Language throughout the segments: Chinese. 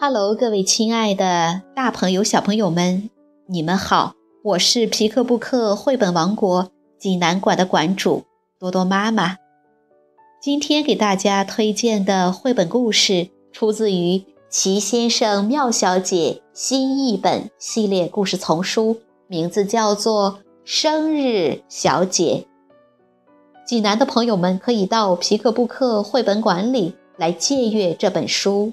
Hello，各位亲爱的大朋友、小朋友们，你们好！我是皮克布克绘本王国济南馆的馆主多多妈妈。今天给大家推荐的绘本故事出自于《奇先生妙小姐》新译本系列故事丛书，名字叫做《生日小姐》。济南的朋友们可以到皮克布克绘本馆里来借阅这本书。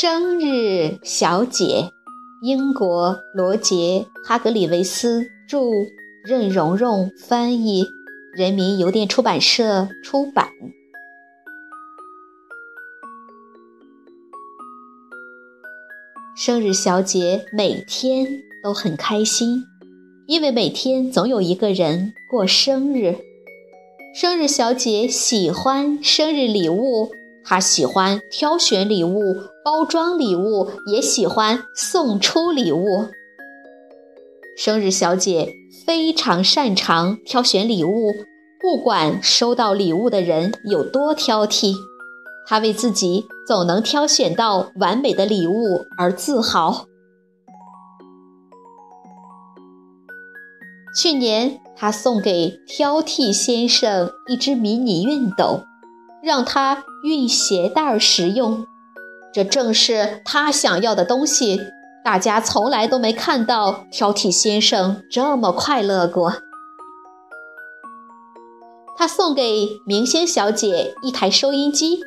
生日小姐，英国罗杰·哈格里维斯著，任蓉蓉翻译，人民邮电出版社出版。生日小姐每天都很开心，因为每天总有一个人过生日。生日小姐喜欢生日礼物。她喜欢挑选礼物、包装礼物，也喜欢送出礼物。生日小姐非常擅长挑选礼物，不管收到礼物的人有多挑剔，她为自己总能挑选到完美的礼物而自豪。去年，她送给挑剔先生一只迷你熨斗。让他熨鞋带使用，这正是他想要的东西。大家从来都没看到挑剔先生这么快乐过。他送给明星小姐一台收音机，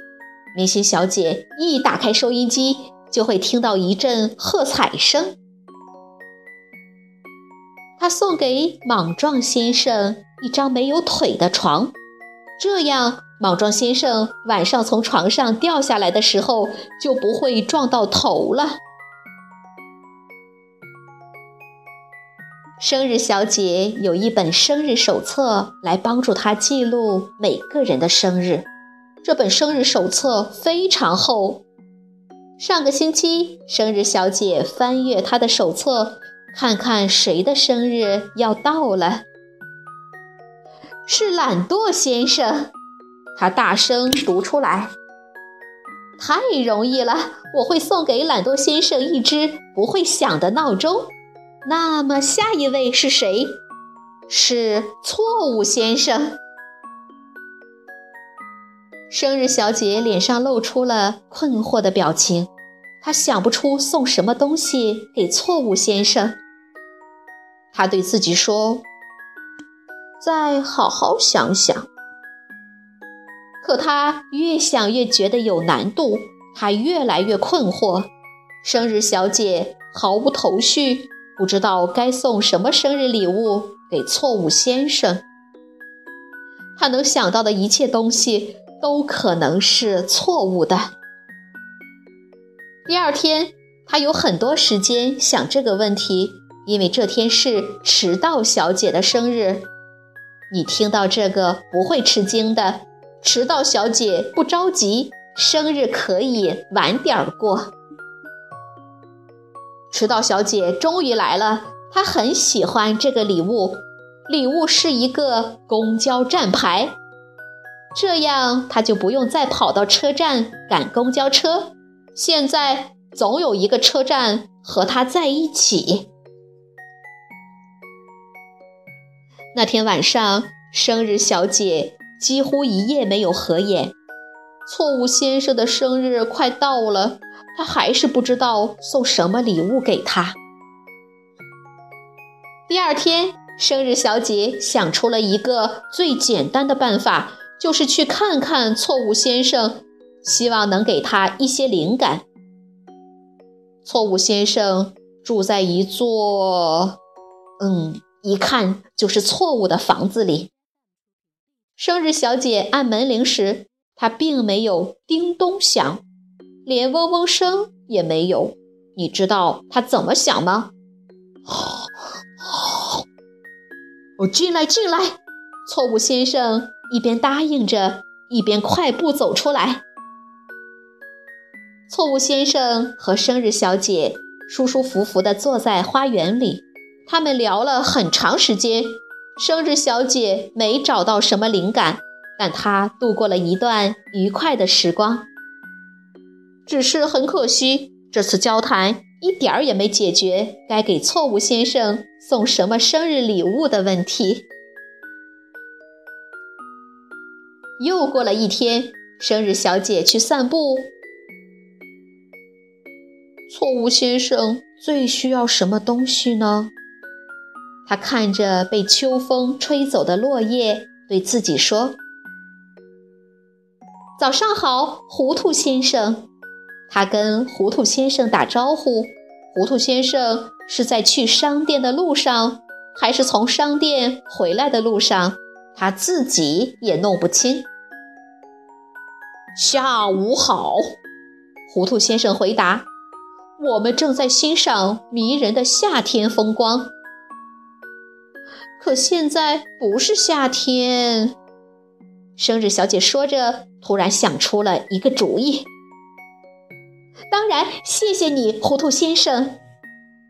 明星小姐一打开收音机，就会听到一阵喝彩声。他送给莽撞先生一张没有腿的床，这样。莽撞先生晚上从床上掉下来的时候，就不会撞到头了。生日小姐有一本生日手册来帮助她记录每个人的生日。这本生日手册非常厚。上个星期，生日小姐翻阅她的手册，看看谁的生日要到了。是懒惰先生。他大声读出来：“太容易了，我会送给懒惰先生一只不会响的闹钟。”那么下一位是谁？是错误先生。生日小姐脸上露出了困惑的表情，她想不出送什么东西给错误先生。她对自己说：“再好好想想。”可他越想越觉得有难度，他越来越困惑。生日小姐毫无头绪，不知道该送什么生日礼物给错误先生。他能想到的一切东西都可能是错误的。第二天，他有很多时间想这个问题，因为这天是迟到小姐的生日。你听到这个不会吃惊的。迟到小姐不着急，生日可以晚点儿过。迟到小姐终于来了，她很喜欢这个礼物，礼物是一个公交站牌，这样她就不用再跑到车站赶公交车。现在总有一个车站和她在一起。那天晚上，生日小姐。几乎一夜没有合眼。错误先生的生日快到了，他还是不知道送什么礼物给他。第二天，生日小姐想出了一个最简单的办法，就是去看看错误先生，希望能给他一些灵感。错误先生住在一座，嗯，一看就是错误的房子里。生日小姐按门铃时，它并没有叮咚响，连嗡嗡声也没有。你知道她怎么想吗？我进来，进来！错误先生一边答应着，一边快步走出来。错误先生和生日小姐舒舒服服地坐在花园里，他们聊了很长时间。生日小姐没找到什么灵感，但她度过了一段愉快的时光。只是很可惜，这次交谈一点儿也没解决该给错误先生送什么生日礼物的问题。又过了一天，生日小姐去散步。错误先生最需要什么东西呢？他看着被秋风吹走的落叶，对自己说：“早上好，糊涂先生。”他跟糊涂先生打招呼。糊涂先生是在去商店的路上，还是从商店回来的路上？他自己也弄不清。下午好，糊涂先生回答。我们正在欣赏迷人的夏天风光，可现在不是夏天。生日小姐说着，突然想出了一个主意。当然，谢谢你，糊涂先生。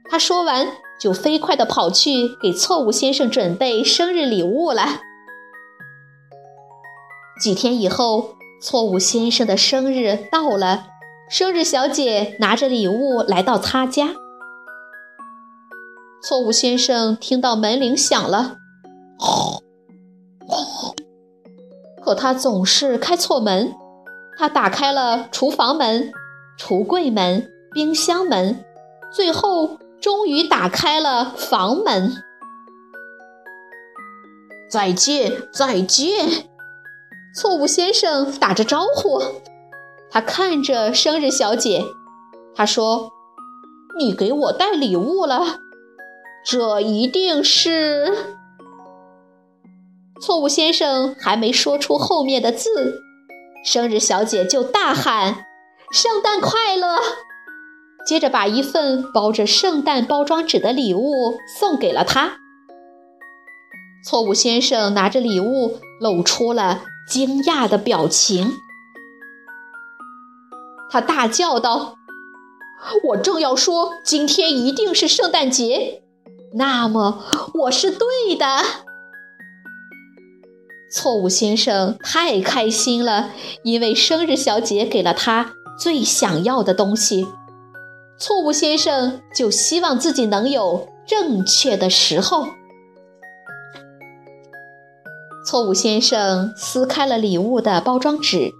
她说完，就飞快地跑去给错误先生准备生日礼物了。几天以后，错误先生的生日到了。生日小姐拿着礼物来到他家。错误先生听到门铃响了，可他总是开错门。他打开了厨房门、橱柜门、冰箱门，最后终于打开了房门。再见，再见！错误先生打着招呼。他看着生日小姐，他说：“你给我带礼物了，这一定是……”错误先生还没说出后面的字，生日小姐就大喊：“圣诞快乐！”接着把一份包着圣诞包装纸的礼物送给了他。错误先生拿着礼物，露出了惊讶的表情。他大叫道：“我正要说今天一定是圣诞节，那么我是对的。”错误先生太开心了，因为生日小姐给了他最想要的东西。错误先生就希望自己能有正确的时候。错误先生撕开了礼物的包装纸。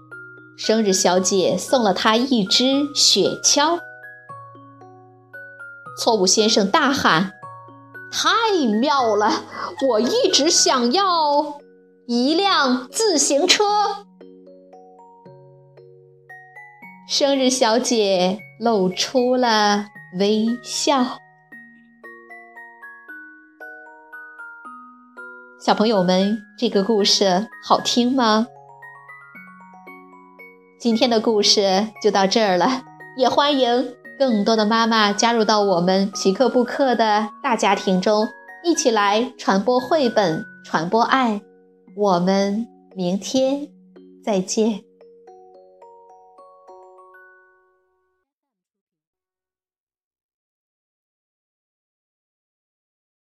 生日小姐送了他一只雪橇。错误先生大喊：“太妙了！我一直想要一辆自行车。”生日小姐露出了微笑。小朋友们，这个故事好听吗？今天的故事就到这儿了，也欢迎更多的妈妈加入到我们皮克布克的大家庭中，一起来传播绘本，传播爱。我们明天再见。